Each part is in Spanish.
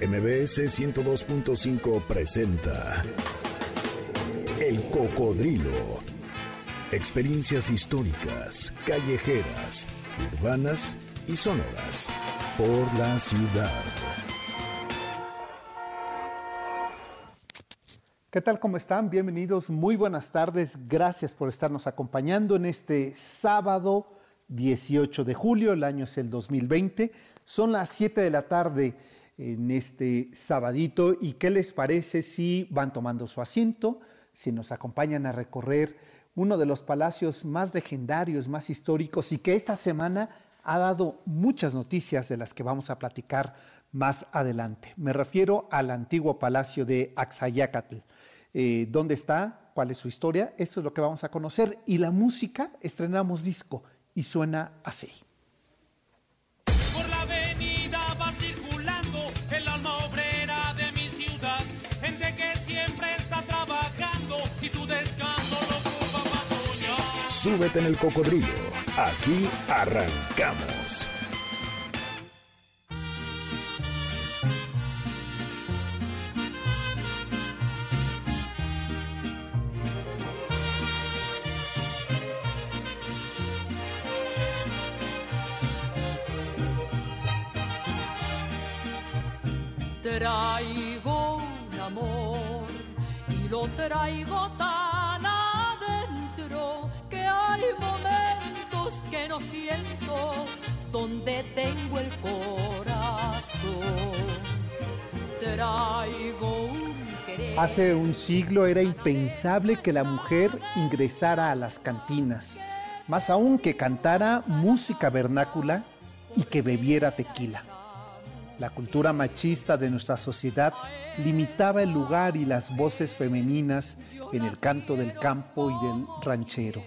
MBS 102.5 presenta El Cocodrilo. Experiencias históricas, callejeras, urbanas y sonoras por la ciudad. ¿Qué tal? ¿Cómo están? Bienvenidos, muy buenas tardes. Gracias por estarnos acompañando en este sábado 18 de julio, el año es el 2020. Son las 7 de la tarde en este sabadito y qué les parece si van tomando su asiento, si nos acompañan a recorrer uno de los palacios más legendarios, más históricos y que esta semana ha dado muchas noticias de las que vamos a platicar más adelante. Me refiero al antiguo palacio de Axayacatl. Eh, ¿Dónde está? ¿Cuál es su historia? Esto es lo que vamos a conocer. Y la música, estrenamos disco y suena así. Súbete en el cocodrilo. Aquí arrancamos. Traigo un amor y lo traigo tan donde tengo el corazón. Traigo un querer. Hace un siglo era impensable que la mujer ingresara a las cantinas, más aún que cantara música vernácula y que bebiera tequila. La cultura machista de nuestra sociedad limitaba el lugar y las voces femeninas en el canto del campo y del ranchero.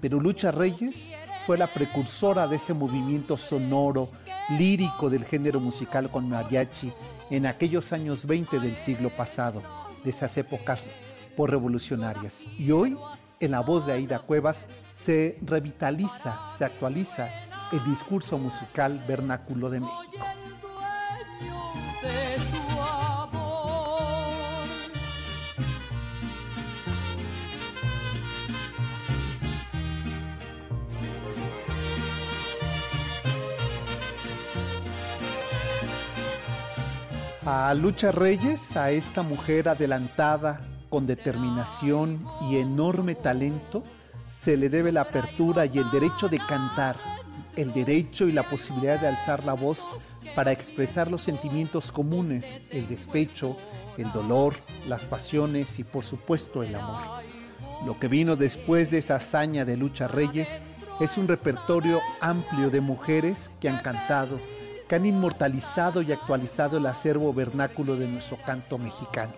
Pero Lucha Reyes fue la precursora de ese movimiento sonoro, lírico del género musical con mariachi en aquellos años 20 del siglo pasado, de esas épocas por revolucionarias. Y hoy, en la voz de Aida Cuevas, se revitaliza, se actualiza el discurso musical vernáculo de México. A Lucha Reyes, a esta mujer adelantada, con determinación y enorme talento, se le debe la apertura y el derecho de cantar, el derecho y la posibilidad de alzar la voz para expresar los sentimientos comunes, el despecho, el dolor, las pasiones y por supuesto el amor. Lo que vino después de esa hazaña de Lucha Reyes es un repertorio amplio de mujeres que han cantado, que han inmortalizado y actualizado el acervo vernáculo de nuestro canto mexicano.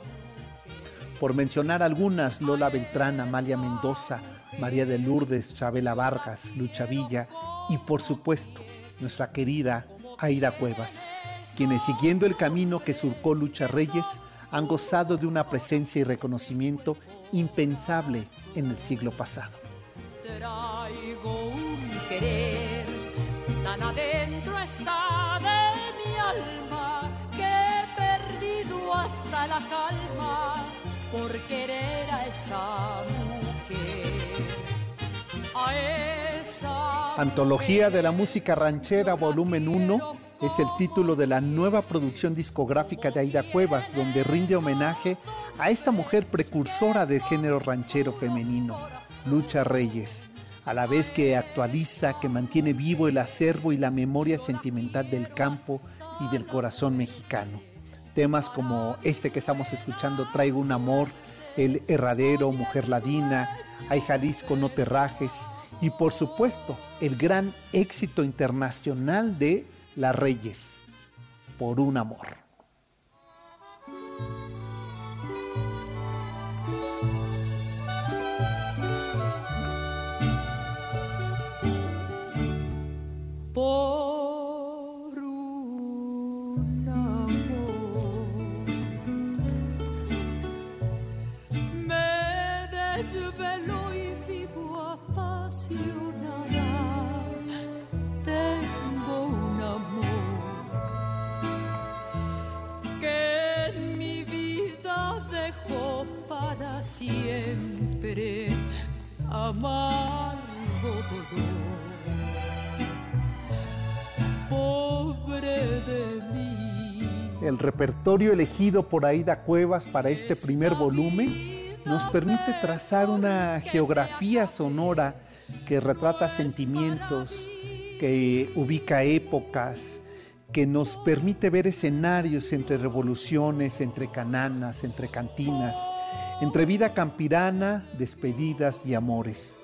Por mencionar algunas, Lola Beltrán, Amalia Mendoza, María de Lourdes, Chabela Vargas, Lucha Villa y por supuesto nuestra querida Aida Cuevas, quienes siguiendo el camino que surcó Lucha Reyes han gozado de una presencia y reconocimiento impensable en el siglo pasado. La calma por querer a esa mujer. A esa Antología de la música ranchera volumen 1 es el título de la nueva producción discográfica de Aida Cuevas, donde rinde homenaje a esta mujer precursora del género ranchero femenino, Lucha Reyes, a la vez que actualiza, que mantiene vivo el acervo y la memoria sentimental del campo y del corazón mexicano. Temas como este que estamos escuchando, Traigo un amor, El Herradero, Mujer Ladina, Ay Jalisco, no te rajes, y por supuesto el gran éxito internacional de Las Reyes, Por un amor. por para siempre amargo dolor. Pobre de mí. El repertorio elegido por Aida Cuevas para este primer volumen nos permite trazar una geografía sonora que retrata sentimientos, que ubica épocas, que nos permite ver escenarios entre revoluciones, entre cananas, entre cantinas, entre vida campirana, despedidas y amores.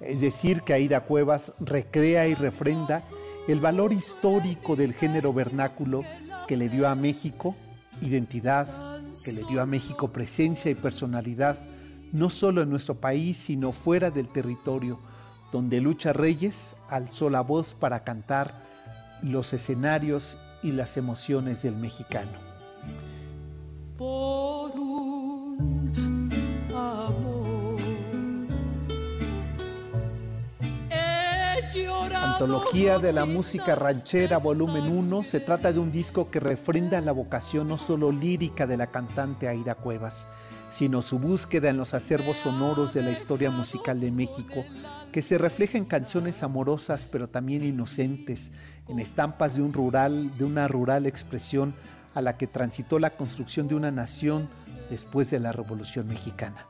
Es decir, que Aida Cuevas recrea y refrenda el valor histórico del género vernáculo que le dio a México identidad, que le dio a México presencia y personalidad, no solo en nuestro país, sino fuera del territorio, donde Lucha Reyes alzó la voz para cantar los escenarios y las emociones del mexicano. Antología de la música ranchera volumen 1 se trata de un disco que refrenda la vocación no solo lírica de la cantante Aida Cuevas, sino su búsqueda en los acervos sonoros de la historia musical de México, que se refleja en canciones amorosas pero también inocentes, en estampas de un rural, de una rural expresión a la que transitó la construcción de una nación después de la Revolución Mexicana.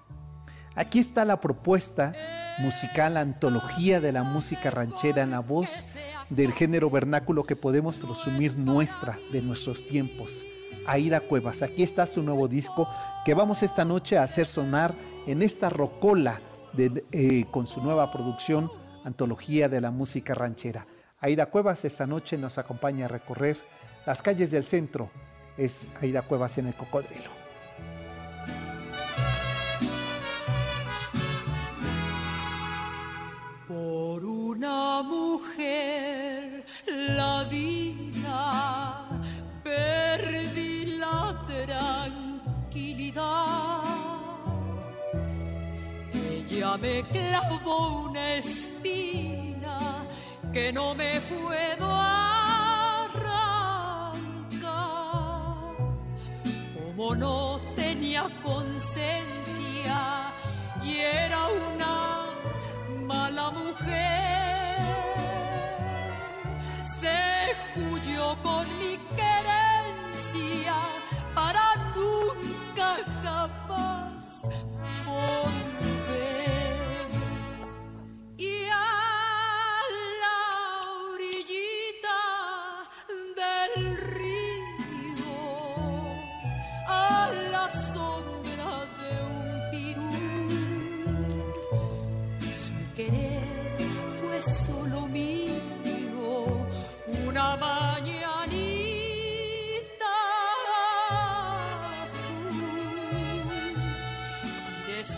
Aquí está la propuesta musical antología de la música ranchera en la voz del género vernáculo que podemos presumir nuestra, de nuestros tiempos. Aida Cuevas, aquí está su nuevo disco que vamos esta noche a hacer sonar en esta rocola eh, con su nueva producción Antología de la música ranchera. Aida Cuevas esta noche nos acompaña a recorrer las calles del centro. Es Aida Cuevas en el Cocodrilo. Una mujer ladina perdí la tranquilidad ella me clavó una espina que no me puedo arrancar como no tenía conciencia y era una mala mujer.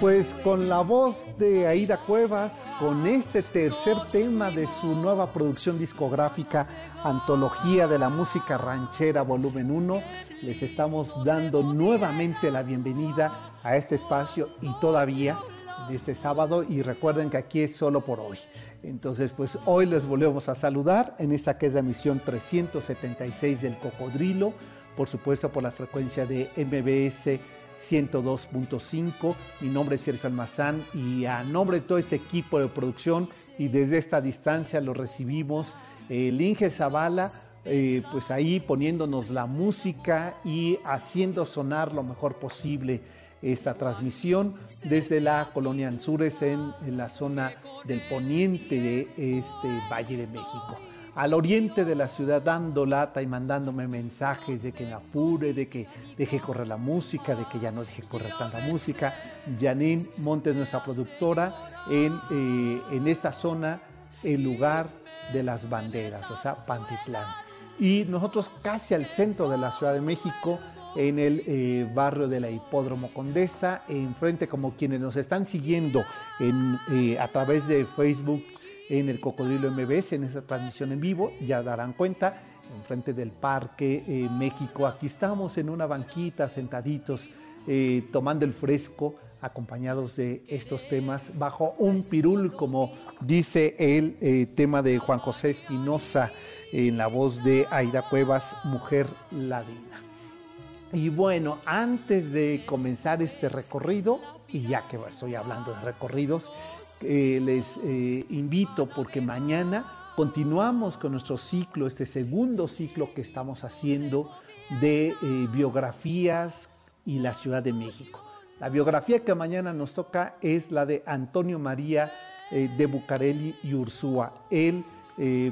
Pues con la voz de Aida Cuevas, con este tercer tema de su nueva producción discográfica, Antología de la Música Ranchera Volumen 1, les estamos dando nuevamente la bienvenida a este espacio y todavía de este sábado y recuerden que aquí es solo por hoy. Entonces, pues hoy les volvemos a saludar en esta que es la emisión 376 del Cocodrilo, por supuesto por la frecuencia de MBS 102.5. Mi nombre es Sergio Almazán y a nombre de todo este equipo de producción y desde esta distancia lo recibimos eh, el Inge Zavala, eh, pues ahí poniéndonos la música y haciendo sonar lo mejor posible esta transmisión desde la colonia Anzures en, en la zona del poniente de este Valle de México al oriente de la ciudad dando lata y mandándome mensajes de que me apure, de que deje correr la música, de que ya no deje correr tanta música. Janine Montes, nuestra productora, en, eh, en esta zona, el lugar de las banderas, o sea, Pantitlán. Y nosotros casi al centro de la Ciudad de México, en el eh, barrio de la Hipódromo Condesa, enfrente como quienes nos están siguiendo en, eh, a través de Facebook en el Cocodrilo MBS, en esta transmisión en vivo, ya darán cuenta, enfrente del Parque eh, México. Aquí estamos en una banquita, sentaditos, eh, tomando el fresco, acompañados de estos temas, bajo un pirul, como dice el eh, tema de Juan José Espinosa, en la voz de Aida Cuevas, Mujer Ladina. Y bueno, antes de comenzar este recorrido, y ya que estoy hablando de recorridos, les invito porque mañana continuamos con nuestro ciclo, este segundo ciclo que estamos haciendo de biografías y la Ciudad de México. La biografía que mañana nos toca es la de Antonio María de Bucareli y Ursúa, el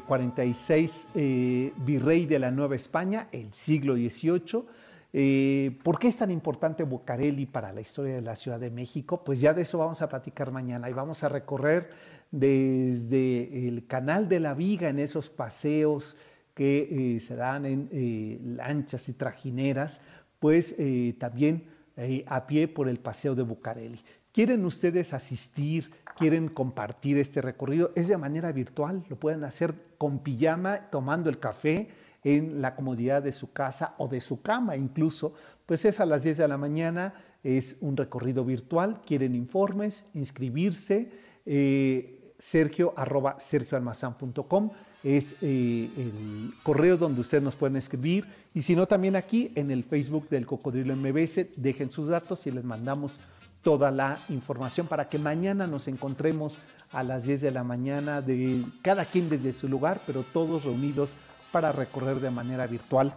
46 virrey de la Nueva España, el siglo XVIII eh, ¿Por qué es tan importante Bucareli para la historia de la Ciudad de México? Pues ya de eso vamos a platicar mañana y vamos a recorrer desde el Canal de la Viga en esos paseos que eh, se dan en eh, lanchas y trajineras, pues también a pie por el Paseo de Bucareli. ¿Quieren ustedes asistir? ¿Quieren compartir este recorrido? Es de manera virtual, lo pueden hacer con pijama, tomando el café en la comodidad de su casa o de su cama. Incluso, pues es a las 10 de la mañana, es un recorrido virtual, quieren informes, inscribirse, eh, sergio arroba sergioalmazán.com es eh, el correo donde ustedes nos pueden escribir. Y si no también aquí en el Facebook del Cocodrilo MBS, dejen sus datos y les mandamos toda la información para que mañana nos encontremos a las 10 de la mañana de cada quien desde su lugar, pero todos reunidos para recorrer de manera virtual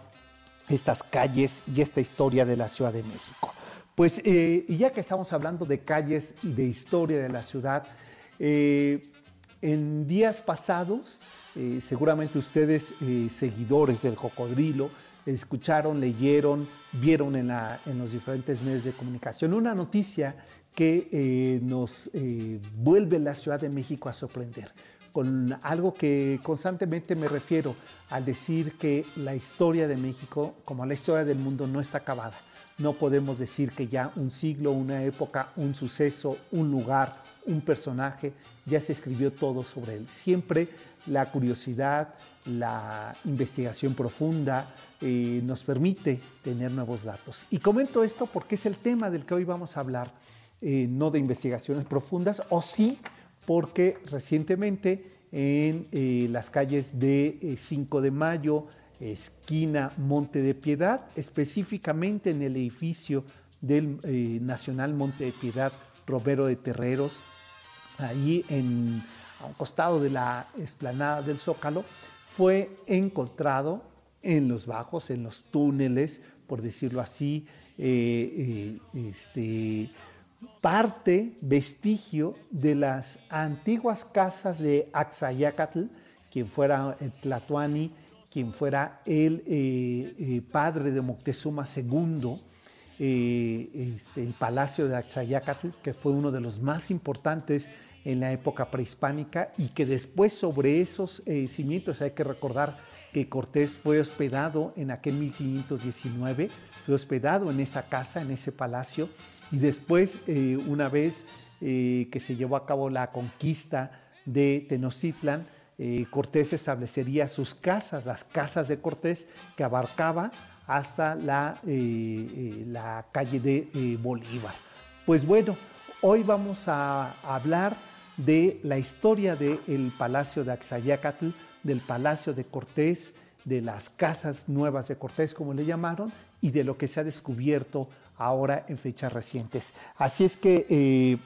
estas calles y esta historia de la Ciudad de México. Pues eh, y ya que estamos hablando de calles y de historia de la ciudad, eh, en días pasados, eh, seguramente ustedes, seguidores del cocodrilo, escucharon, leyeron, vieron en, la, en, los diferentes medios de comunicación una noticia que nos vuelve la Ciudad de México a sorprender con algo que constantemente me refiero al decir que la historia de México, como la historia del mundo, no está acabada. No podemos decir que ya un siglo, una época, un suceso, un lugar, un personaje, ya se escribió todo sobre él. Siempre la curiosidad, la investigación profunda eh, nos permite tener nuevos datos. Y comento esto porque es el tema del que hoy vamos a hablar, eh, no de investigaciones profundas, o sí porque recientemente en eh, las calles de 5 eh, de Mayo, esquina Monte de Piedad, específicamente en el edificio del eh, Nacional Monte de Piedad, Robero de Terreros, ahí en, a un costado de la explanada del Zócalo, fue encontrado en los bajos, en los túneles, por decirlo así, este, parte, vestigio de las antiguas casas de Axayacatl, quien fuera Tlatuani, quien fuera el eh, eh, padre de Moctezuma II, eh, este, el palacio de Axayacatl, que fue uno de los más importantes en la época prehispánica y que después sobre esos cimientos hay que recordar que Cortés fue hospedado en aquel 1519, fue hospedado en esa casa, en ese palacio, y después, eh, una vez eh, que se llevó a cabo la conquista de Tenochtitlan, eh, Cortés establecería sus casas, las casas de Cortés, que abarcaba hasta la, la calle de Bolívar. Pues bueno, hoy vamos a hablar de la historia del Palacio de Axayacatl, del Palacio de Cortés, de las casas nuevas de Cortés, como le llamaron, y de lo que se ha descubierto ahora en fechas recientes. Así es que, eh,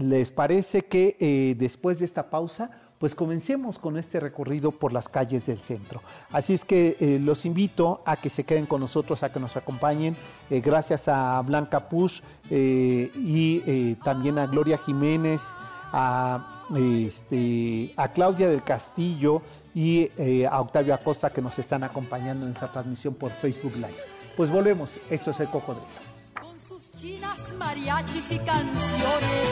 ¿les parece que eh, después de esta pausa, pues comencemos con este recorrido por las calles del centro. Así es que eh, los invito a que se queden con nosotros, a que nos acompañen. gracias a Blanca Push y también a Gloria Jiménez, a, este, a Claudia del Castillo y a Octavio Acosta que nos están acompañando en esta transmisión por Facebook Live. Pues volvemos, esto es el cocodrilo chinas, mariachis y canciones,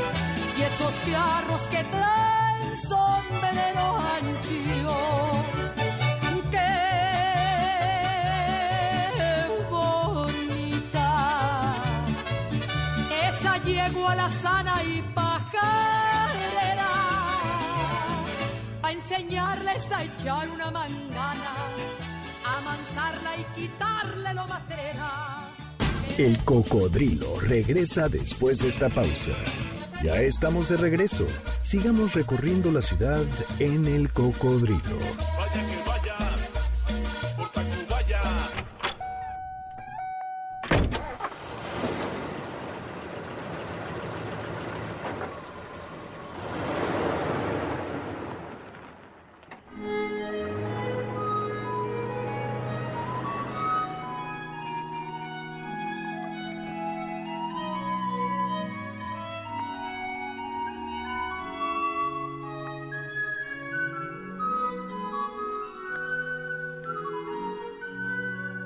y esos charros que traen son veneno anchio. ¡Qué bonita! Esa yegua la sana y pajarera, a enseñarles a echar una mangana, a amansarla y quitarle lo matera el cocodrilo regresa después de esta pausa. Ya estamos de regreso. Sigamos recorriendo la ciudad en el cocodrilo.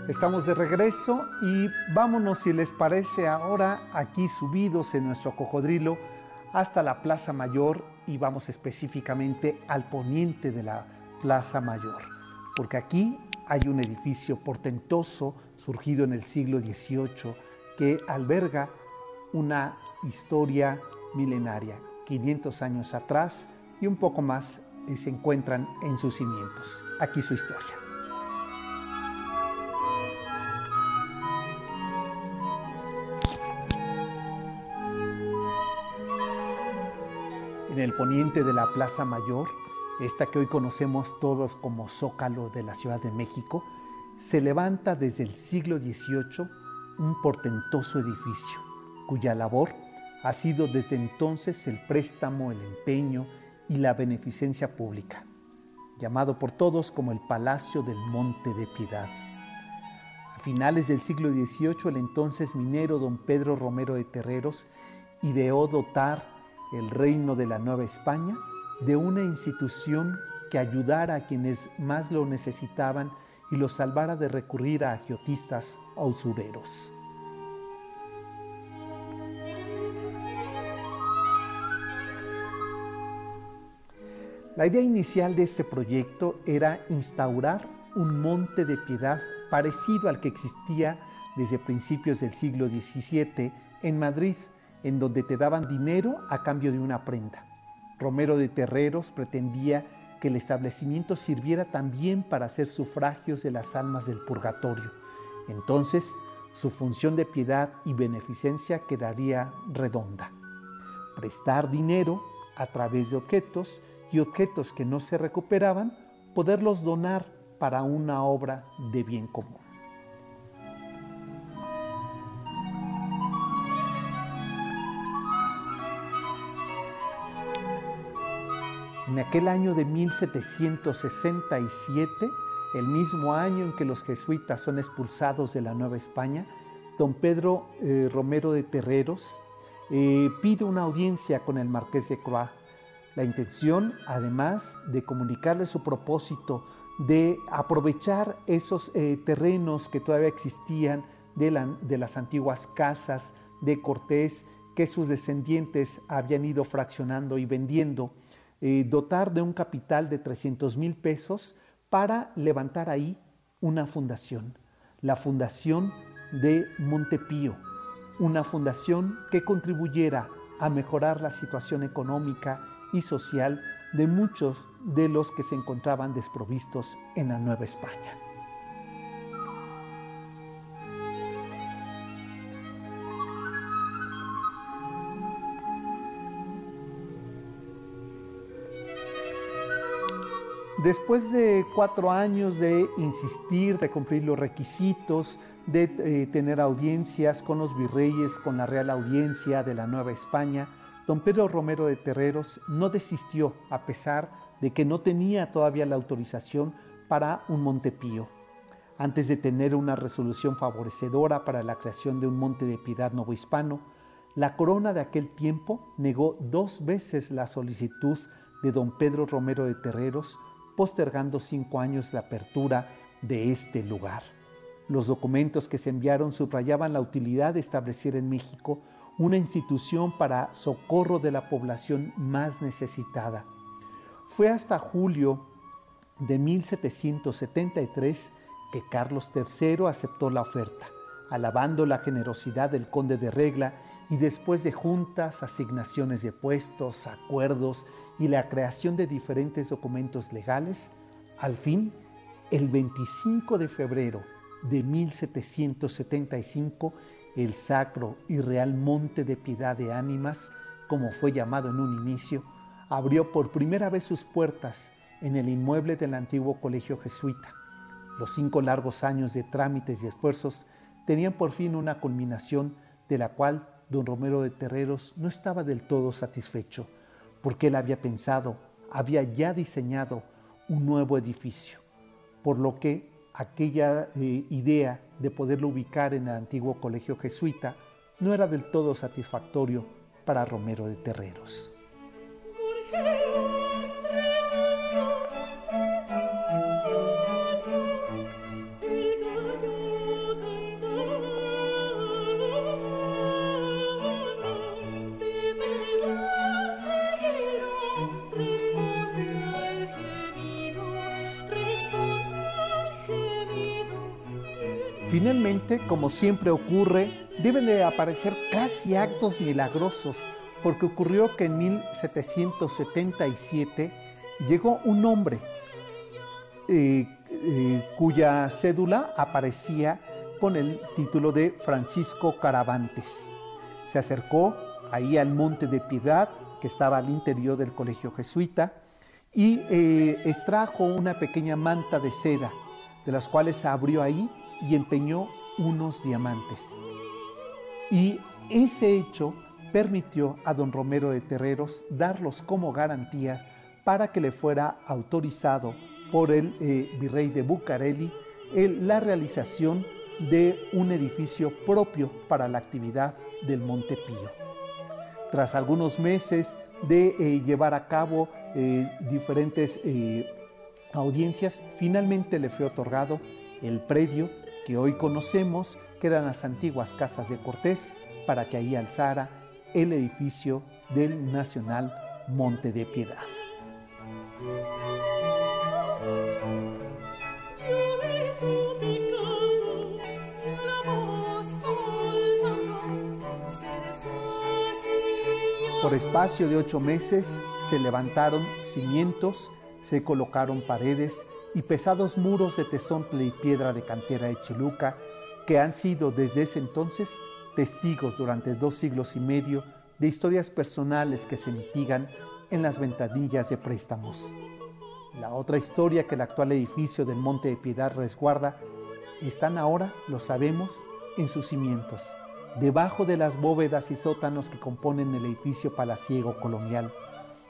Estamos de regreso y vámonos, si les parece, ahora aquí subidos en nuestro cocodrilo hasta la Plaza Mayor y vamos específicamente al poniente de la Plaza Mayor, porque aquí hay un edificio portentoso surgido en el siglo XVIII que alberga una historia milenaria. 500 años atrás y un poco más eh, se encuentran en sus cimientos. Aquí su historia. Poniente de la Plaza Mayor, esta que hoy conocemos todos como Zócalo de la Ciudad de México, se levanta desde el siglo XVIII un portentoso edificio, cuya labor ha sido desde entonces el préstamo, el empeño y la beneficencia pública, llamado por todos como el Palacio del Monte de Piedad. A finales del siglo XVIII, el entonces minero don Pedro Romero de Terreros ideó dotar el reino de la Nueva España de una institución que ayudara a quienes más lo necesitaban y los salvara de recurrir a agiotistas o usureros. La idea inicial de este proyecto era instaurar un monte de piedad parecido al que existía desde principios del siglo XVII en Madrid, en donde te daban dinero a cambio de una prenda. Romero de Terreros pretendía que el establecimiento sirviera también para hacer sufragios de las almas del purgatorio. Entonces, su función de piedad y beneficencia quedaría redonda. Prestar dinero a través de objetos y objetos que no se recuperaban, poderlos donar para una obra de bien común. En aquel año de 1767, el mismo año en que los jesuitas son expulsados de la Nueva España, don Pedro eh, Romero de Terreros eh, pide una audiencia con el marqués de Croix. La intención, además de comunicarle su propósito de aprovechar esos eh, terrenos que todavía existían de, las antiguas casas de Cortés, que sus descendientes habían ido fraccionando y vendiendo, eh, dotar de un capital de 300 mil pesos para levantar ahí una fundación, la Fundación de Montepío, una fundación que contribuyera a mejorar la situación económica y social de muchos de los que se encontraban desprovistos en la Nueva España. Después de cuatro años de insistir, de cumplir los requisitos, de eh, tener audiencias con los virreyes, con la Real Audiencia de la Nueva España, Don Pedro Romero de Terreros no desistió a pesar de que no tenía todavía la autorización para un Montepío. Antes de tener una resolución favorecedora para la creación de un monte de piedad novohispano, la corona de aquel tiempo negó dos veces la solicitud de don Pedro Romero de Terreros, postergando cinco años la apertura de este lugar. Los documentos que se enviaron subrayaban la utilidad de establecer en México una institución para socorro de la población más necesitada. Fue hasta julio de 1773 que Carlos III aceptó la oferta, alabando la generosidad del conde de Regla y después de juntas, asignaciones de puestos, acuerdos y la creación de diferentes documentos legales, al fin, el 25 de febrero de 1775, el sacro y real monte de piedad de ánimas, como fue llamado en un inicio, abrió por primera vez sus puertas en el inmueble del antiguo colegio jesuita. Los cinco largos años de trámites y esfuerzos tenían por fin una culminación de la cual don Romero de Terreros no estaba del todo satisfecho, porque él había pensado, había ya diseñado un nuevo edificio, por lo que aquella eh, idea de poderlo ubicar en el antiguo colegio jesuita no era del todo satisfactorio para Romero de Terreros. Finalmente, como siempre ocurre, deben de aparecer casi actos milagrosos, porque ocurrió que en 1777 llegó un hombre eh, eh, cuya cédula aparecía con el título de Francisco Caravantes. Se acercó ahí al Monte de Piedad, que estaba al interior del colegio jesuita, y eh, extrajo una pequeña manta de seda, de las cuales abrió ahí y empeñó unos diamantes. Y ese hecho permitió a don Romero de Terreros darlos como garantías para que le fuera autorizado por el eh, virrey de Bucareli la realización de un edificio propio para la actividad del Monte Pío. Tras algunos meses de eh, llevar a cabo eh, diferentes audiencias, finalmente le fue otorgado el predio que hoy conocemos, que eran las antiguas casas de Cortés, para que ahí alzara el edificio del Nacional Monte de Piedad. Por espacio de ocho meses se levantaron cimientos, se colocaron paredes y pesados muros de tesontle y piedra de cantera de Chiluca, que han sido desde ese entonces testigos durante dos siglos y medio de historias personales que se mitigan en las ventanillas de préstamos. La otra historia que el actual edificio del Monte de Piedad resguarda están ahora, lo sabemos, en sus cimientos debajo de las bóvedas y sótanos que componen el edificio palaciego colonial,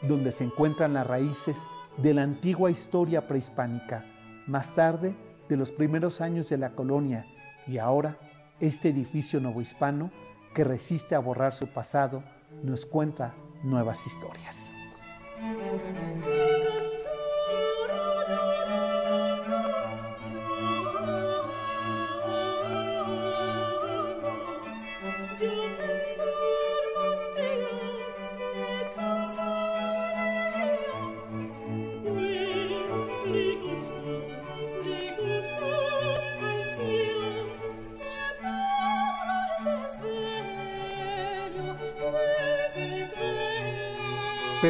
donde se encuentran las raíces de la antigua historia prehispánica, más tarde de los primeros años de la colonia y ahora este edificio novohispano que resiste a borrar su pasado nos cuenta nuevas historias.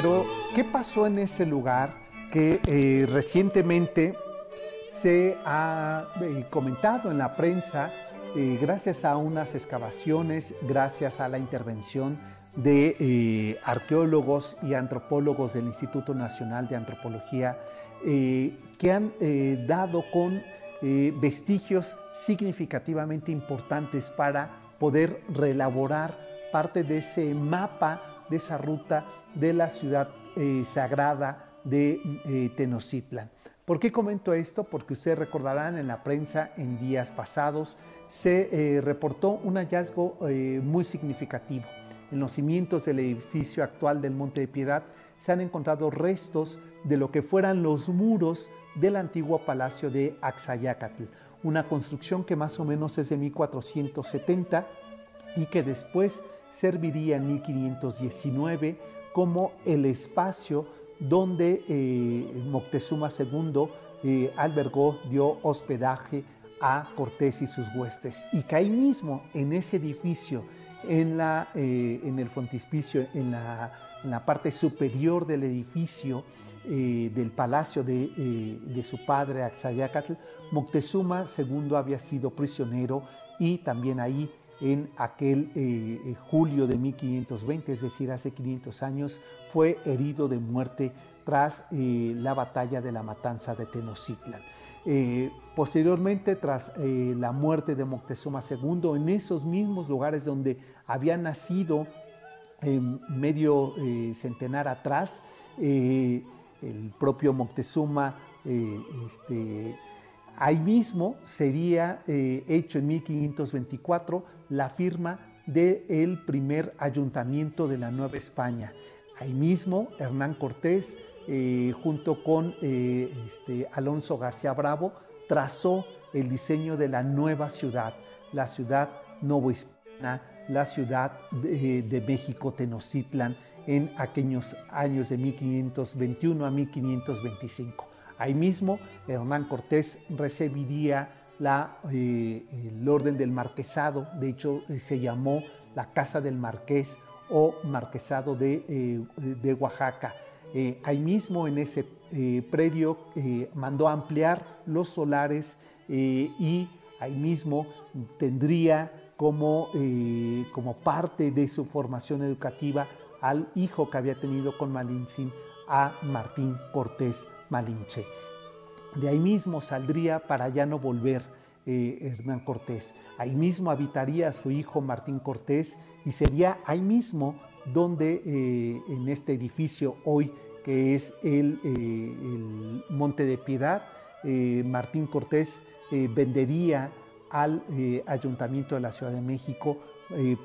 Pero, ¿qué pasó en ese lugar que eh, recientemente se ha eh, comentado en la prensa eh, gracias a unas excavaciones, gracias a la intervención de arqueólogos y antropólogos del Instituto Nacional de Antropología, que han dado con vestigios significativamente importantes para poder reelaborar parte de ese mapa, de esa ruta de la ciudad eh, sagrada de eh, Tenochtitlan. ¿Por qué comento esto? Porque ustedes recordarán en la prensa en días pasados se eh, reportó un hallazgo muy significativo. En los cimientos del edificio actual del Monte de Piedad se han encontrado restos de lo que fueran los muros del antiguo palacio de Axayacatl, una construcción que más o menos es de 1470 y que después serviría en 1519 como el espacio donde eh, Moctezuma II eh, albergó, dio hospedaje a Cortés y sus huestes. Y que ahí mismo, en ese edificio, en, la, eh, en el frontispicio, en la, en la, parte superior del edificio del palacio de, de su padre Axayacatl, Moctezuma II había sido prisionero y también ahí en aquel eh, eh, julio de 1520, es decir, hace 500 años, fue herido de muerte tras eh, la batalla de la matanza de Tenochtitlan. posteriormente, tras la muerte de Moctezuma II, en esos mismos lugares donde había nacido medio centenar atrás, el propio Moctezuma este, Ahí mismo sería eh, hecho en 1524 la firma del primer ayuntamiento de la Nueva España. Ahí mismo Hernán Cortés, eh, junto con eh, este, Alonso García Bravo, trazó el diseño de la nueva ciudad, la ciudad novohispana, la ciudad de, de México Tenochtitlan, en aquellos años de 1521 a 1525. Ahí mismo Hernán Cortés recibiría la, el orden del marquesado, de hecho se llamó la Casa del Marqués o Marquesado de, de Oaxaca. ahí mismo en ese predio mandó ampliar los solares y ahí mismo tendría como, como parte de su formación educativa al hijo que había tenido con Malintzin, a Martín Cortés Malinche. De ahí mismo saldría para ya no volver eh, Hernán Cortés. Ahí mismo habitaría su hijo Martín Cortés y sería ahí mismo donde eh, en este edificio hoy que es el, eh, el Monte de Piedad, Martín Cortés vendería al Ayuntamiento de la Ciudad de México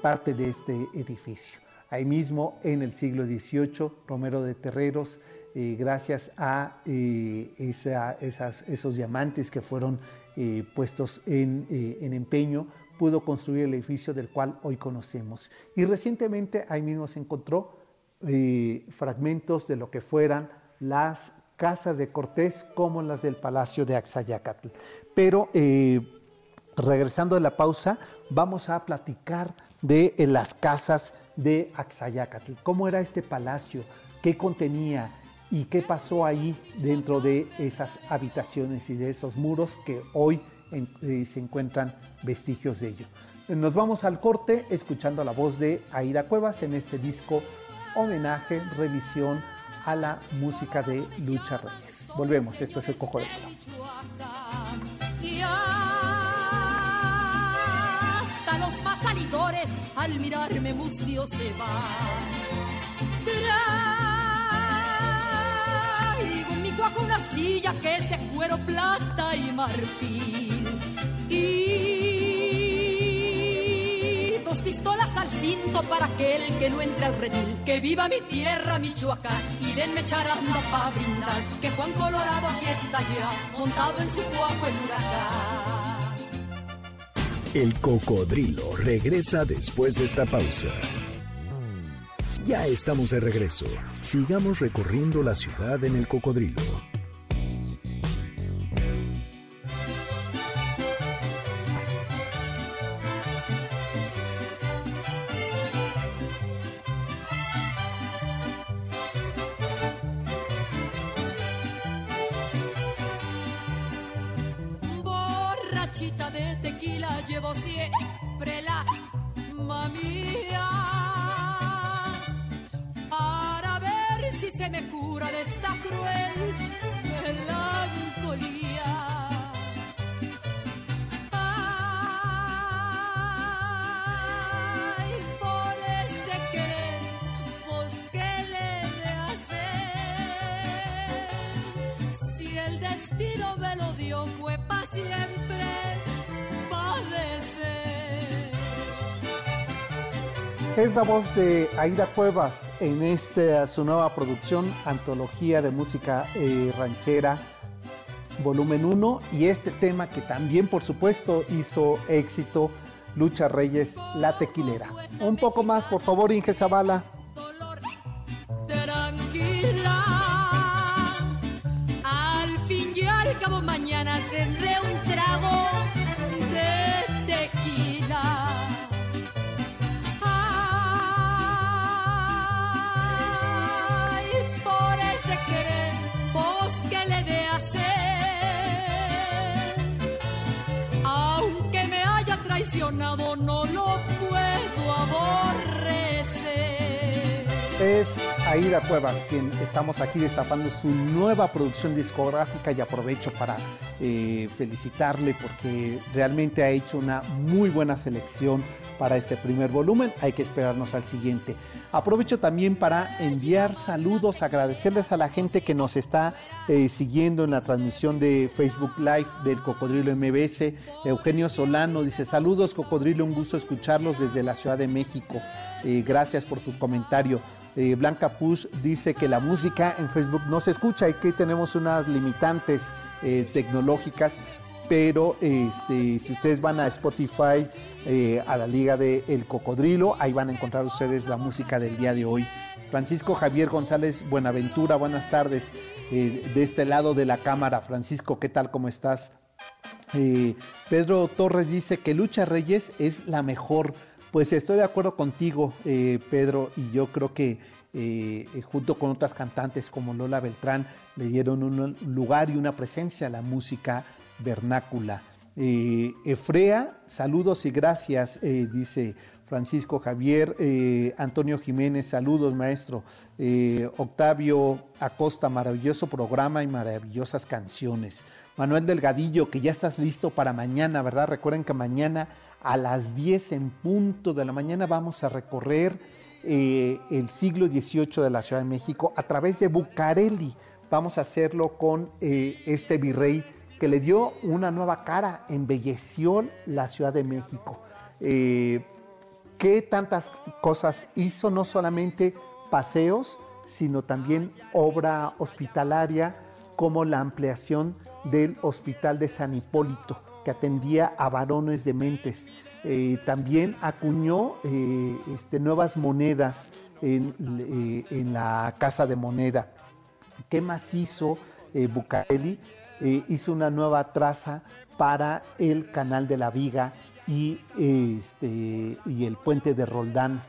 parte de este edificio. Ahí mismo en el siglo XVIII, Romero de Terreros, eh, gracias a eh, esos diamantes que fueron eh, puestos en, empeño, pudo construir el edificio del cual hoy conocemos. Y recientemente ahí mismo se encontró fragmentos de lo que fueran las casas de Cortés como las del Palacio de Axayacatl. Pero regresando de la pausa, vamos a platicar de las casas de Axayacatl. ¿Cómo era este palacio? ¿Qué contenía? ¿Y qué pasó ahí dentro de esas habitaciones y de esos muros que hoy eh, se encuentran vestigios de ello? Nos vamos al corte escuchando la voz de Aida Cuevas en este disco homenaje, revisión a la música de Lucha Reyes. Volvemos, esto es el Cojo de al mirarme mustio se va. Cuajo una silla que es de cuero, plata y marfil. Y dos pistolas al cinto para aquel que no entre al redil. Que viva mi tierra, Michoacán, y denme charanda para brindar. Que Juan Colorado aquí está ya, montado en su cuajo en huracán. El cocodrilo regresa después de esta pausa. Ya estamos de regreso. Sigamos recorriendo la ciudad en el cocodrilo. Es la voz de Aida Cuevas en esta su nueva producción, Antología de Música eh, Ranchera, volumen 1, y este tema que también, por supuesto, hizo éxito, Lucha Reyes, La Tequilera. Un poco más, por favor, Inge Zavala. Es Aida Cuevas quien estamos aquí destapando su nueva producción discográfica y aprovecho para eh, felicitarle porque realmente ha hecho una muy buena selección para este primer volumen. Hay que esperarnos al siguiente. Aprovecho también para enviar saludos, agradecerles a la gente que nos está eh, siguiendo en la transmisión de Facebook Live del Cocodrilo MBS. Eugenio Solano dice, saludos Cocodrilo, un gusto escucharlos desde la Ciudad de México. Eh, gracias por tu comentario. Eh, Blanca Push dice que la música en Facebook no se escucha y que tenemos unas limitantes tecnológicas pero este, si ustedes van a Spotify, eh, a la Liga del El Cocodrilo, ahí van a encontrar ustedes la música del día de hoy. Francisco Javier González Buenaventura, buenas tardes. Eh, de este lado de la cámara, Francisco, ¿qué tal? ¿Cómo estás? Eh, Pedro Torres dice que Lucha Reyes es la mejor. Pues estoy de acuerdo contigo, eh, Pedro, y yo creo que eh, junto con otras cantantes como Lola Beltrán le dieron un lugar y una presencia a la música vernácula. Efrea, saludos y gracias, dice Francisco Javier, eh, Antonio Jiménez, saludos maestro, eh, Octavio Acosta, maravilloso programa y maravillosas canciones. Manuel Delgadillo, que ya estás listo para mañana, ¿verdad? Recuerden que mañana a las 10 en punto de la mañana vamos a recorrer eh, el siglo XVIII de la Ciudad de México a través de Bucareli. Vamos a hacerlo con este virrey que le dio una nueva cara, embelleció la Ciudad de México qué tantas cosas hizo, no solamente paseos, sino también obra hospitalaria, como la ampliación del Hospital de San Hipólito, que atendía a varones dementes. Eh, también acuñó eh, este, nuevas monedas en, eh, en, la Casa de Moneda. ¿Qué más hizo Bucareli? hizo una nueva traza para el Canal de la Viga y, este, y el puente de Roldán.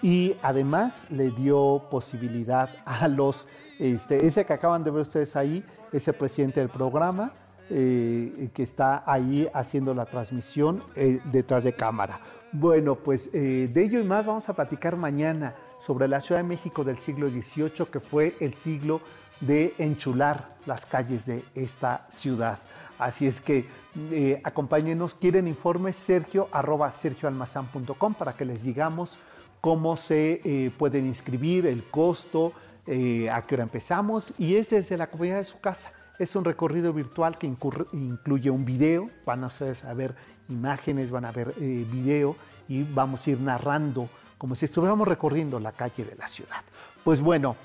Y además le dio posibilidad a los, este, ese que acaban de ver ustedes ahí, ese presidente del programa, eh, que está ahí haciendo la transmisión eh, detrás de cámara. Bueno, pues eh, de ello y más vamos a platicar mañana sobre la Ciudad de México del siglo XVIII, que fue el siglo de enchular las calles de esta ciudad. Así es que acompáñenos, quieren informes, sergio arroba sergioalmazán.com para que les digamos cómo se pueden inscribir, el costo, a qué hora empezamos y es desde la comunidad de su casa. Es un recorrido virtual que incluye un video, van a ver imágenes, van a ver video y vamos a ir narrando como si estuviéramos recorriendo la calle de la ciudad. Pues bueno,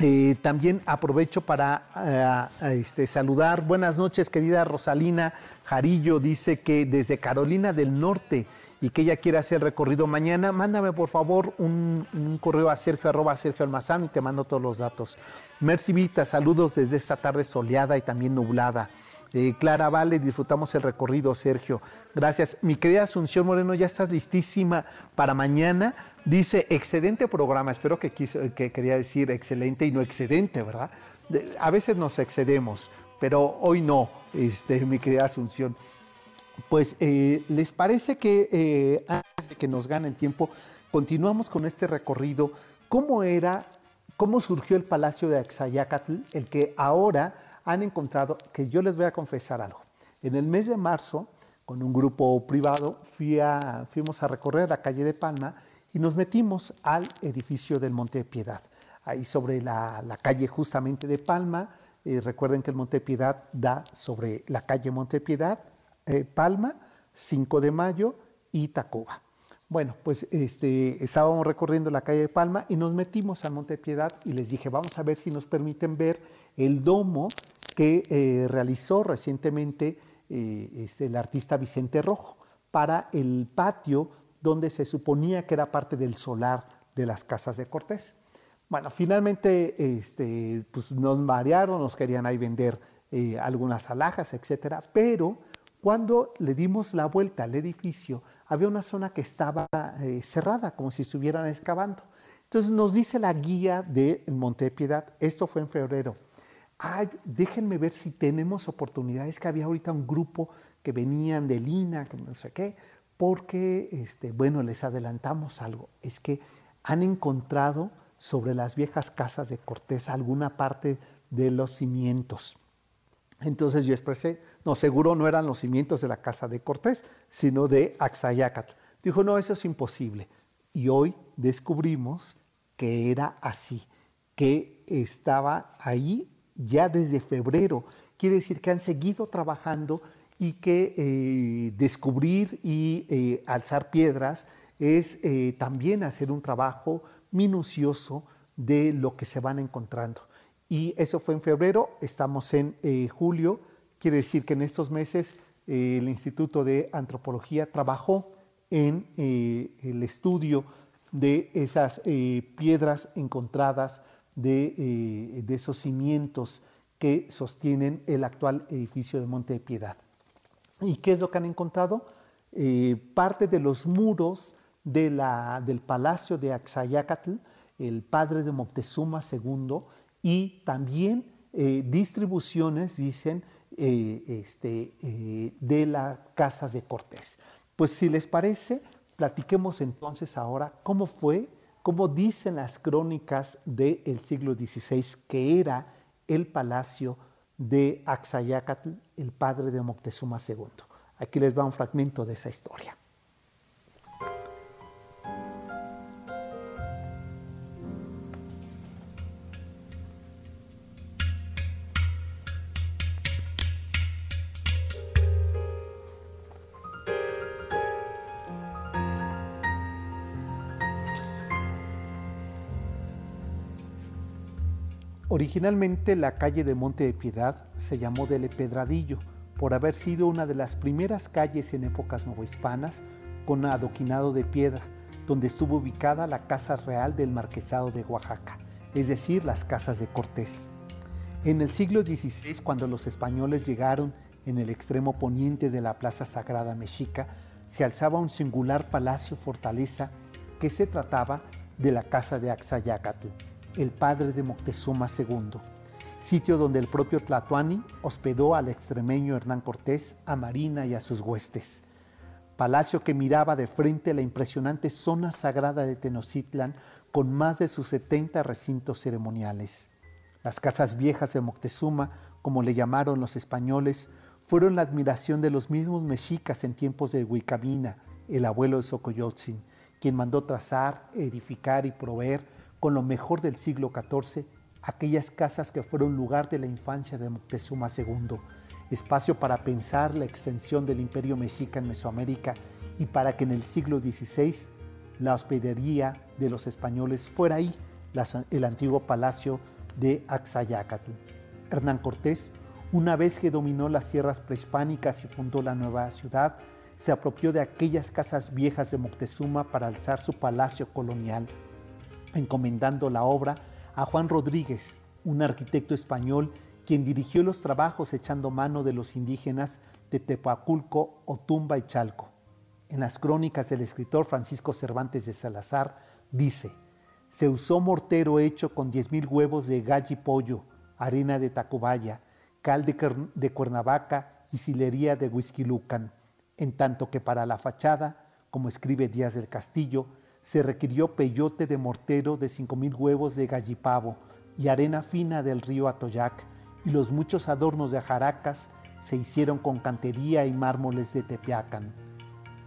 eh, también aprovecho para eh, este, saludar. Buenas noches, querida Rosalina Jarillo. Dice que desde Carolina del Norte y que ella quiere hacer recorrido mañana. Mándame por favor un, correo a Sergio arroba Sergio Almazán y te mando todos los datos. Merci Vita, saludos desde esta tarde soleada y también nublada. Eh, Clara Vale, disfrutamos el recorrido, Sergio. Gracias. Mi querida Asunción Moreno, ya estás listísima para mañana. Dice, excelente programa. Espero que, quiso, que quería decir excelente y no excedente, ¿verdad? a veces nos excedemos, pero hoy no, este, mi querida Asunción. Pues, eh, ¿les parece que eh, antes de que nos gane el tiempo, continuamos con este recorrido? ¿Cómo era, cómo surgió el Palacio de Axayacatl, el que ahora han encontrado que yo les voy a confesar algo. En el mes de marzo, con un grupo privado, fuimos a recorrer la calle de Palma y nos metimos al edificio del Monte de Piedad. Ahí sobre la, calle justamente de Palma, eh, recuerden que el Monte de Piedad da sobre la calle Monte de Piedad, eh, Palma, 5 de Mayo y Tacuba. Bueno, pues este, estábamos recorriendo la calle de Palma y nos metimos al Monte Piedad y les dije, vamos a ver si nos permiten ver el domo que eh, realizó recientemente eh, este, el artista Vicente Rojo para el patio donde se suponía que era parte del solar de las casas de Cortés. Bueno, finalmente este, pues nos marearon, nos querían ahí vender algunas alhajas, etcétera, pero cuando le dimos la vuelta al edificio, había una zona que estaba cerrada, como si estuvieran excavando. Entonces nos dice la guía de Monte Piedad, esto fue en febrero, ay, déjenme ver si tenemos oportunidades, que había ahorita un grupo que venían de Lina, que no sé qué, porque, este, bueno, les adelantamos algo, es que han encontrado sobre las viejas casas de Cortés alguna parte de los cimientos. Entonces yo expresé, no, seguro no eran los cimientos de la casa de Cortés, sino de Axayacatl. Dijo, no, eso es imposible. Y hoy descubrimos que era así, que estaba ahí ya desde febrero. Quiere decir que han seguido trabajando y que eh, descubrir y eh, alzar piedras es eh, también hacer un trabajo minucioso de lo que se van encontrando. Y eso fue en febrero, estamos en julio, quiere decir que en estos meses el Instituto de Antropología trabajó en el estudio de esas piedras encontradas eh, de, esos cimientos que sostienen el actual edificio de Monte de Piedad. ¿Y qué es lo que han encontrado? Eh, parte de los muros del palacio de Axayacatl, el padre de Moctezuma II, y también eh, distribuciones, dicen, eh, este, de las casas de Cortés. Pues si les parece, platiquemos entonces ahora cómo fue, cómo dicen las crónicas del siglo XVI que era el palacio de Axayacatl, el padre de Moctezuma II. Aquí les va un fragmento de esa historia. Originalmente la calle de Monte de Piedad se llamó Dele Pedradillo por haber sido una de las primeras calles en épocas novohispanas con adoquinado de piedra, donde estuvo ubicada la Casa Real del Marquesado de Oaxaca, es decir, las casas de Cortés. En el siglo XVI, cuando los españoles llegaron en el extremo poniente de la Plaza Sagrada Mexica, se alzaba un singular palacio fortaleza que se trataba de la Casa de Axayacatl el padre de Moctezuma II, sitio donde el propio Tlatuani hospedó al extremeño Hernán Cortés, a Marina y a sus huestes. Palacio que miraba de frente la impresionante zona sagrada de Tenochtitlan con más de sus 70 recintos ceremoniales. Las casas viejas de Moctezuma, como le llamaron los españoles, fueron la admiración de los mismos mexicas en tiempos de Huicamina, el abuelo de Socoyotzin, quien mandó trazar, edificar y proveer con lo mejor del siglo XIV, aquellas casas que fueron lugar de la infancia de Moctezuma II, espacio para pensar la extensión del imperio mexica en Mesoamérica y para que en el siglo XVI la hospedería de los españoles fuera ahí, el antiguo palacio de Axayacatl. Hernán Cortés, una vez que dominó las tierras prehispánicas y fundó la nueva ciudad, se apropió de aquellas casas viejas de Moctezuma para alzar su palacio colonial encomendando la obra a Juan Rodríguez, un arquitecto español quien dirigió los trabajos echando mano de los indígenas de Tepaculco, Otumba y Chalco. En las crónicas del escritor Francisco Cervantes de Salazar dice, se usó mortero hecho con diez mil huevos de gallo y pollo, arena de Tacubaya, cal de, de Cuernavaca y silería de Huizquilucan, en tanto que para la fachada, como escribe Díaz del Castillo, se requirió peyote de mortero de cinco mil huevos de gallipavo y arena fina del río Atoyac, y los muchos adornos de ajaracas se hicieron con cantería y mármoles de Tepeacan.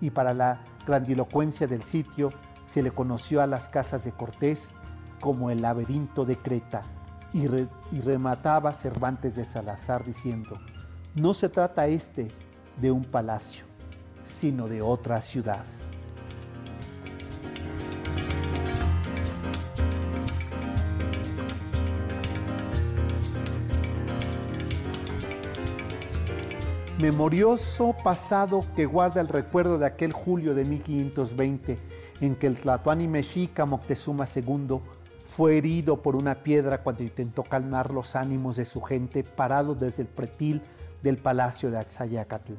Y para la grandilocuencia del sitio se le conoció a las casas de Cortés como el laberinto de Creta, y, y remataba Cervantes de Salazar diciendo, no se trata este de un palacio, sino de otra ciudad. Memorioso pasado que guarda el recuerdo de aquel julio de 1520 en que el Tlatoani mexica Moctezuma II fue herido por una piedra cuando intentó calmar los ánimos de su gente parado desde el pretil del palacio de Axayacatl,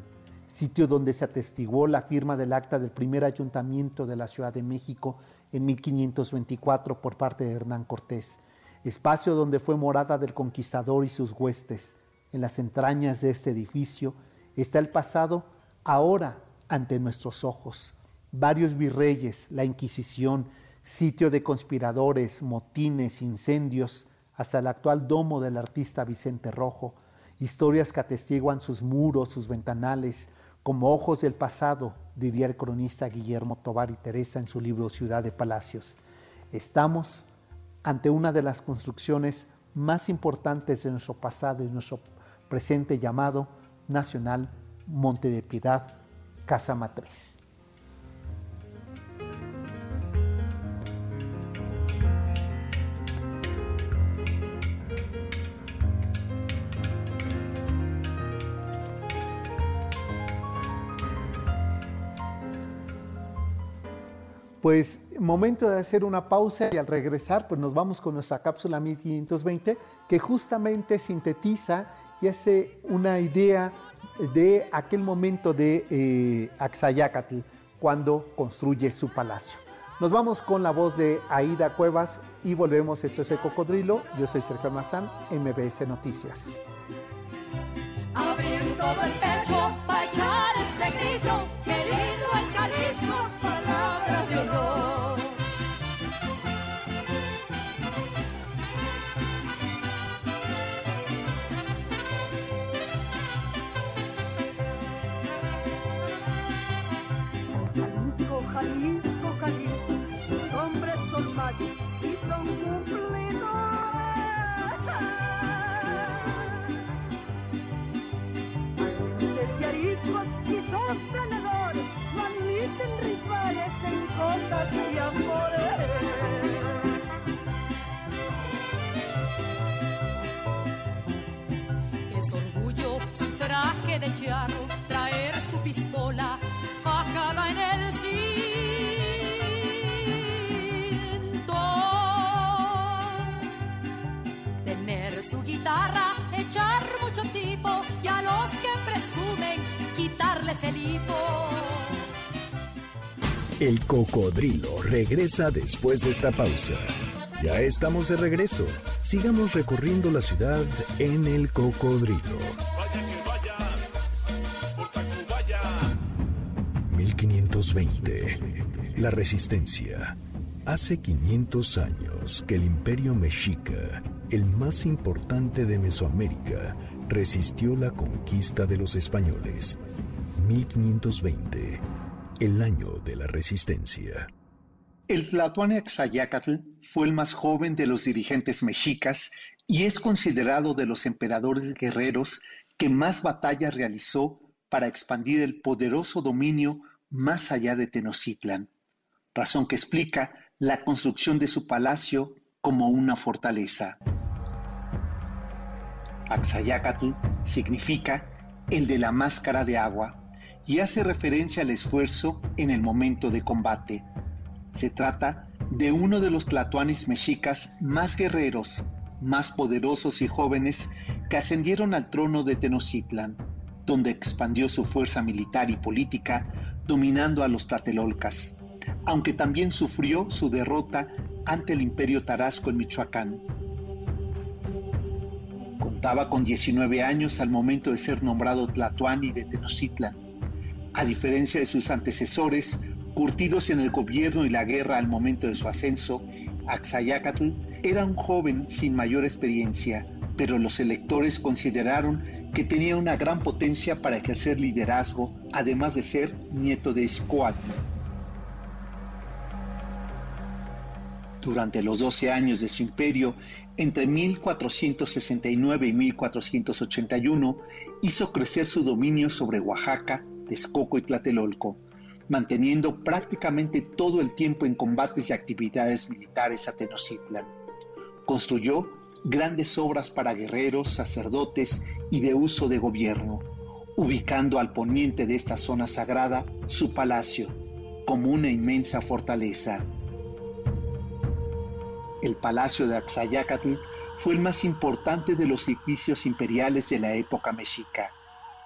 sitio donde se atestiguó la firma del acta del primer ayuntamiento de la Ciudad de México en 1524 por parte de Hernán Cortés, espacio donde fue morada del conquistador y sus huestes. En las entrañas de este edificio Está el pasado ahora ante nuestros ojos. Varios virreyes, la Inquisición, sitio de conspiradores, motines, incendios, hasta el actual domo del artista Vicente Rojo, historias que atestiguan sus muros, sus ventanales, como ojos del pasado, diría el cronista Guillermo Tobar y Teresa en su libro Ciudad de Palacios. Estamos ante una de las construcciones más importantes de nuestro pasado y nuestro presente llamado Nacional Monte de Piedad, Casa Matriz. Pues momento de hacer una pausa y al regresar pues nos vamos con nuestra cápsula 1520 que justamente sintetiza y hace una idea de aquel momento de eh, Axayacatl cuando construye su palacio. Nos vamos con la voz de Aida Cuevas y volvemos. Esto es El Cocodrilo. Yo soy Sergio Mazán, MBS Noticias. De charro, traer su pistola fajada en el cinto. Tener su guitarra, echar mucho tipo y a los que presumen quitarles el hipo. El cocodrilo regresa después de esta pausa. Ya estamos de regreso. Sigamos recorriendo la ciudad en el cocodrilo. 1520. La resistencia. Hace 500 años que el imperio mexica, el más importante de Mesoamérica, resistió la conquista de los españoles. 1520. El año de la resistencia. El Tlatoani Axayacatl fue el más joven de los dirigentes mexicas y es considerado de los emperadores guerreros que más batallas realizó para expandir el poderoso dominio más allá de Tenochtitlan, razón que explica la construcción de su palacio como una fortaleza. Axayacatl significa el de la máscara de agua y hace referencia al esfuerzo en el momento de combate. Se trata de uno de los tlatoanis mexicas más guerreros, más poderosos y jóvenes que ascendieron al trono de Tenochtitlan, donde expandió su fuerza militar y política dominando a los tlatelolcas, aunque también sufrió su derrota ante el imperio tarasco en Michoacán. Contaba con 19 años al momento de ser nombrado Tlatoani de Tenochtitlan. A diferencia de sus antecesores, curtidos en el gobierno y la guerra al momento de su ascenso, Axayacatl era un joven sin mayor experiencia, pero los electores consideraron que tenía una gran potencia para ejercer liderazgo, además de ser nieto de Escoatl. Durante los 12 años de su imperio, entre 1469 y 1481, hizo crecer su dominio sobre Oaxaca, Texcoco y Tlatelolco, manteniendo prácticamente todo el tiempo en combates y actividades militares a Tenochtitlan. Construyó grandes obras para guerreros, sacerdotes y de uso de gobierno, ubicando al poniente de esta zona sagrada su palacio, como una inmensa fortaleza. El palacio de Axayacatl fue el más importante de los edificios imperiales de la época mexica.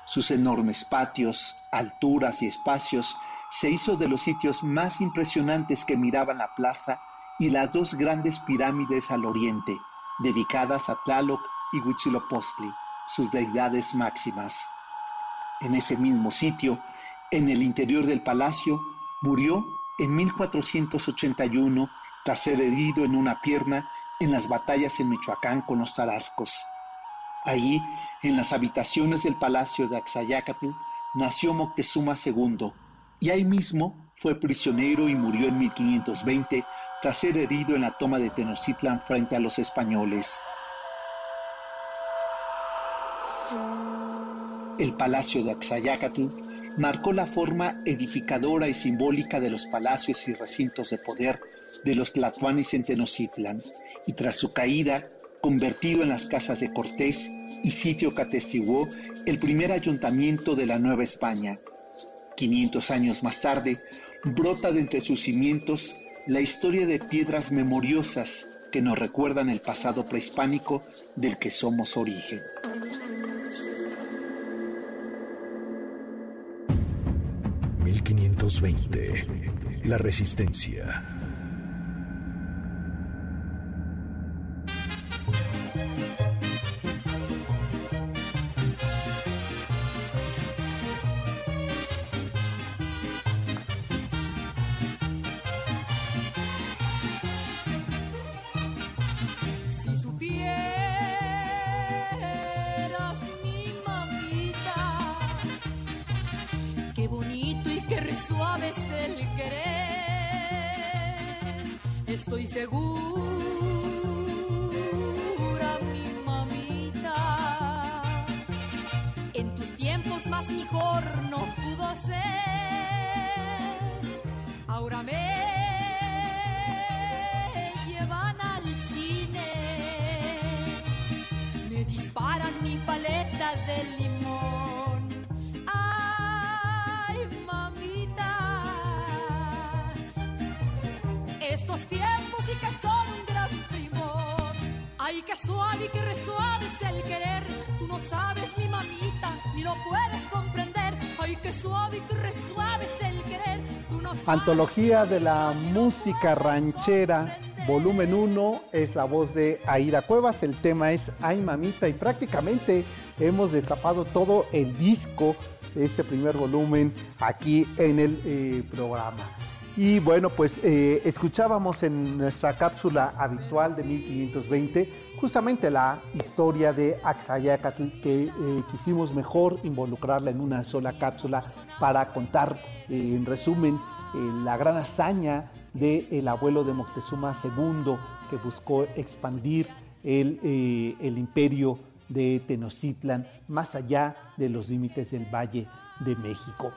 Sus enormes patios, alturas y espacios se hizo de los sitios más impresionantes que miraban la plaza y las dos grandes pirámides al oriente, dedicadas a Tlaloc y Huitzilopochtli, sus deidades máximas. En ese mismo sitio, en el interior del palacio, murió en 1481 tras ser herido en una pierna en las batallas en Michoacán con los tarascos. Allí, en las habitaciones del palacio de Axayacatl, nació Moctezuma II, y ahí mismo fue prisionero y murió en 1520 tras ser herido en la toma de Tenochtitlan frente a los españoles. El palacio de Axayacatl marcó la forma edificadora y simbólica de los palacios y recintos de poder de los tlatoanis en Tenochtitlan, y tras su caída, convertido en las casas de Cortés y sitio que atestiguó el primer ayuntamiento de la Nueva España. 500 años más tarde, brota de entre sus cimientos la historia de piedras memoriosas que nos recuerdan el pasado prehispánico del que somos origen. ...1520... La Resistencia Antología de la música ranchera, volumen 1, es la voz de Aida Cuevas, el tema es Ay Mamita y prácticamente hemos destapado todo el disco de este primer volumen aquí en el eh, programa. Y bueno, pues eh, escuchábamos en nuestra cápsula habitual de 1520 justamente la historia de Axayacatl que eh, quisimos mejor involucrarla en una sola cápsula para contar eh, en resumen la gran hazaña del abuelo de Moctezuma II que buscó expandir el, el imperio de Tenochtitlan más allá de los límites del Valle de México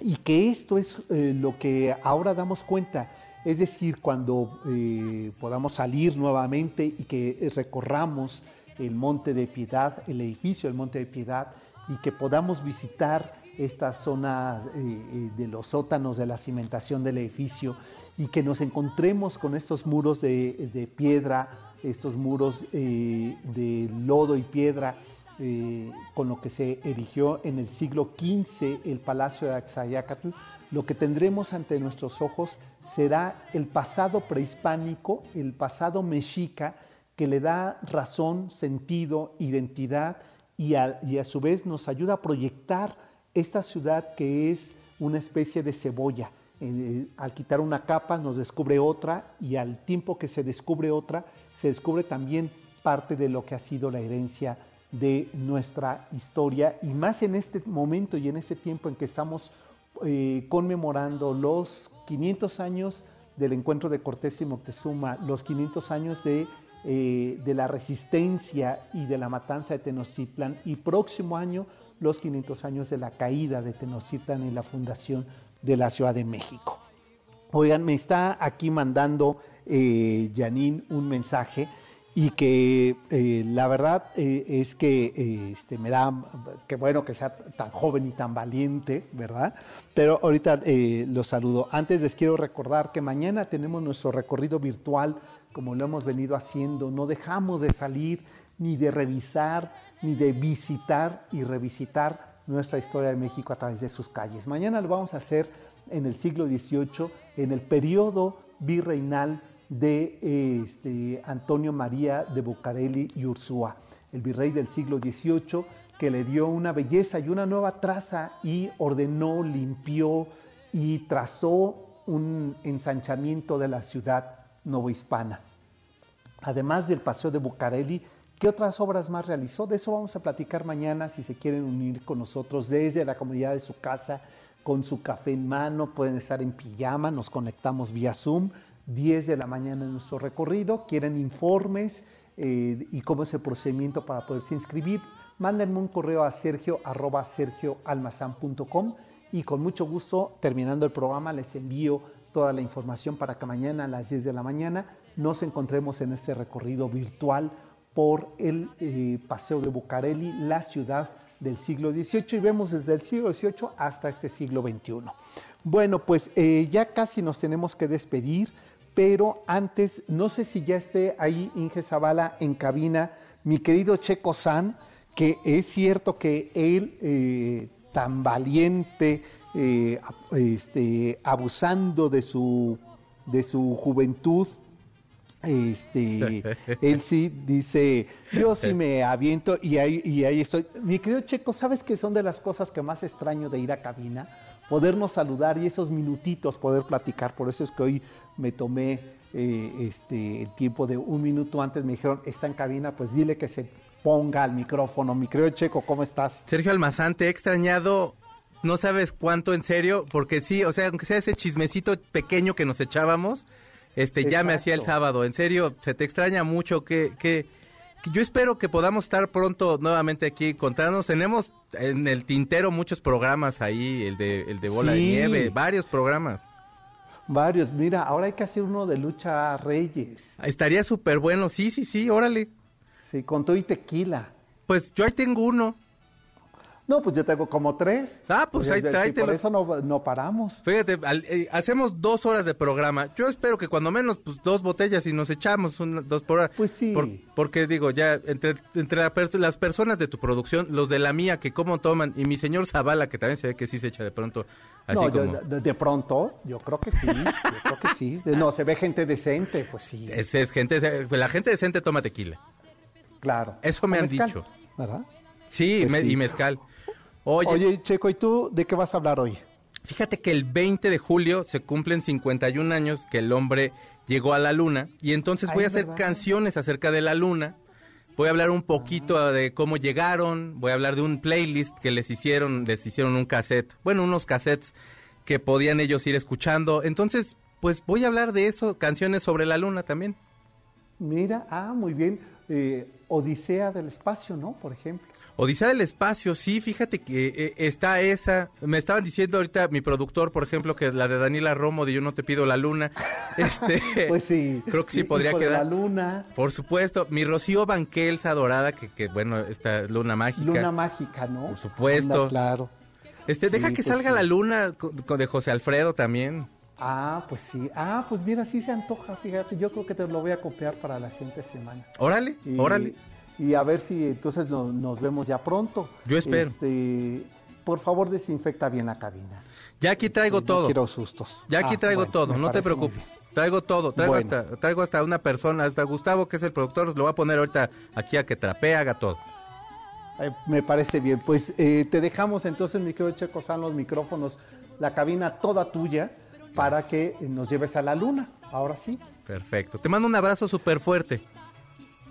y que esto es eh, lo que ahora damos cuenta, es decir, cuando eh, podamos salir nuevamente y que recorramos el Monte de Piedad, el edificio del Monte de Piedad, y que podamos visitar esta zona eh, eh, de los sótanos de la cimentación del edificio y que nos encontremos con estos muros de, piedra, estos muros eh, de lodo y piedra, eh, con lo que se erigió en el siglo XV el Palacio de Axayacatl, lo que tendremos ante nuestros ojos será el pasado prehispánico, el pasado mexica, que le da razón, sentido, identidad y a, su vez nos ayuda a proyectar esta ciudad que es una especie de cebolla. Eh, al quitar una capa nos descubre otra y al tiempo que se descubre otra, se descubre también parte de lo que ha sido la herencia de nuestra historia y más en este momento y en este tiempo en que estamos eh, conmemorando los 500 años del encuentro de Cortés y Moctezuma, los 500 años de, eh, de la resistencia y de la matanza de Tenochtitlan y próximo año los 500 años de la caída de Tenochtitlan y la fundación de la Ciudad de México. Oigan, me está aquí mandando eh, un mensaje y que eh, la verdad eh, es que eh, este, me da, que bueno que sea tan joven y tan valiente, ¿verdad? Pero ahorita los saludo. Antes les quiero recordar que mañana tenemos nuestro recorrido virtual, como lo hemos venido haciendo. No dejamos de salir ni de revisar, ni de visitar y revisitar nuestra historia de México a través de sus calles. Mañana lo vamos a hacer en el siglo XVIII, en el periodo virreinal de este, Antonio María de Bucareli y Ursúa, el virrey del siglo XVIII, que le dio una belleza y una nueva traza y ordenó, limpió y trazó un ensanchamiento de la ciudad novohispana. Además del Paseo de Bucareli, ¿qué otras obras más realizó? De eso vamos a platicar mañana si se quieren unir con nosotros desde la comunidad de su casa, con su café en mano, pueden estar en pijama, nos conectamos vía Zoom 10 de la mañana en nuestro recorrido, quieren informes eh, y cómo es el procedimiento para poderse inscribir, mándenme un correo a sergio arroba sergioalmazan.com y con mucho gusto, terminando el programa, les envío toda la información para que mañana a las 10 de la mañana nos encontremos en este recorrido virtual por el eh, Paseo de Bucareli, la ciudad del siglo XVIII, y vemos desde el siglo XVIII hasta este siglo XXI. Bueno, pues eh, ya casi nos tenemos que despedir, pero antes, no sé si ya esté ahí Inge Zavala en cabina, mi querido Checo San, que es cierto que él, eh, tan valiente eh, este, abusando de su, de su juventud. Este, él sí dice, yo sí me aviento y ahí, y ahí estoy. Mi querido Checo, ¿sabes qué son de las cosas que más extraño de ir a cabina? Podernos saludar y esos minutitos poder platicar. Por eso es que hoy me tomé eh, este, el tiempo de un minuto antes. Me dijeron, está en cabina, pues dile que se ponga al micrófono. Mi querido Checo, ¿cómo estás? Sergio Almazán, te he extrañado no sabes cuánto en serio, porque sí, o sea, aunque sea ese chismecito pequeño que nos echábamos, este ya me hacía el sábado. En serio, se te extraña mucho que, que, yo espero que podamos estar pronto nuevamente aquí contándonos. Tenemos en el tintero muchos programas ahí, el de, el de Bola de Nieve, varios programas. Varios, mira, ahora hay que hacer uno de lucha Reyes. Estaría súper bueno, sí, sí, sí, órale. Sí, con todo y tequila. Pues yo ahí tengo uno. No, pues yo tengo como tres. Ah, pues ahí sí, Por eso no, paramos. Fíjate, eh, hacemos dos horas de programa. Yo espero que cuando menos, pues dos botellas y nos echamos dos por hora. Pues sí. porque digo, ya, entre, entre las personas de tu producción, los de la mía, que cómo toman, y mi señor Zavala, que también se ve que sí se echa de pronto. Así no, como... de, pronto, yo creo que sí. Yo creo que sí. No, se ve gente decente, pues sí. Es, es gente, la gente decente toma tequila. Claro. Eso me han dicho. ¿Verdad? Sí, pues y mezcal. Oye, Checo, ¿y tú de qué vas a hablar hoy? Fíjate que el 20 de julio se cumplen 51 años que el hombre llegó a la luna y entonces voy a hacer canciones acerca de la luna. Voy a hablar un poquito ah. de cómo llegaron, voy a hablar de un playlist que les hicieron, les hicieron un cassette, bueno, unos cassettes que podían ellos ir escuchando. Entonces, pues voy a hablar de eso, canciones sobre la luna también. Mira, ah, muy bien. Eh, Odisea del espacio, ¿no? Por ejemplo. Odisea del Espacio, sí, fíjate que eh, está esa. Me estaban diciendo ahorita mi productor, por ejemplo, que la de Daniela Romo de Yo no te pido la luna. Este, pues sí. Creo que sí podría quedar. la luna. Por supuesto. Mi Rocío Banquelsa dorada, que, que bueno, esta luna mágica. Luna mágica, ¿no? Por supuesto. claro. Este, deja que pues salga la luna de José Alfredo también. Ah, pues sí. Ah, pues mira, sí se antoja, fíjate. Yo creo que te lo voy a copiar para la siguiente semana. Órale, órale y a ver si entonces nos vemos ya pronto. Yo espero. Este, por favor, desinfecta bien la cabina. Ya aquí traigo este, todo. No quiero sustos. Ya aquí ah, traigo todo, no te preocupes. Traigo todo, traigo, hasta, traigo hasta una persona, hasta Gustavo, que es el productor, lo voy a poner ahorita aquí a que trapee, haga todo. Eh, me parece bien. Pues eh, te dejamos entonces, mi querido Checo San, los micrófonos, la cabina toda tuya, para que nos lleves a la luna. Ahora sí. Perfecto. Te mando un abrazo súper fuerte.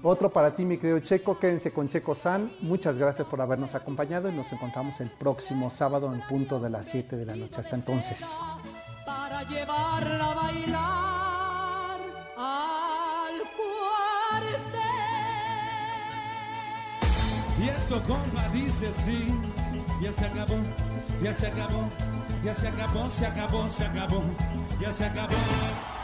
Otro para ti, mi querido Checo. Quédense con Checo San. Muchas gracias por habernos acompañado y nos encontramos el próximo sábado en punto de las 7 de la noche. Hasta entonces. Para llevarla a bailar al cuartel. Y esto, compa, dice sí. Ya se acabó, ya se acabó, ya se acabó, se acabó, se acabó, ya se acabó.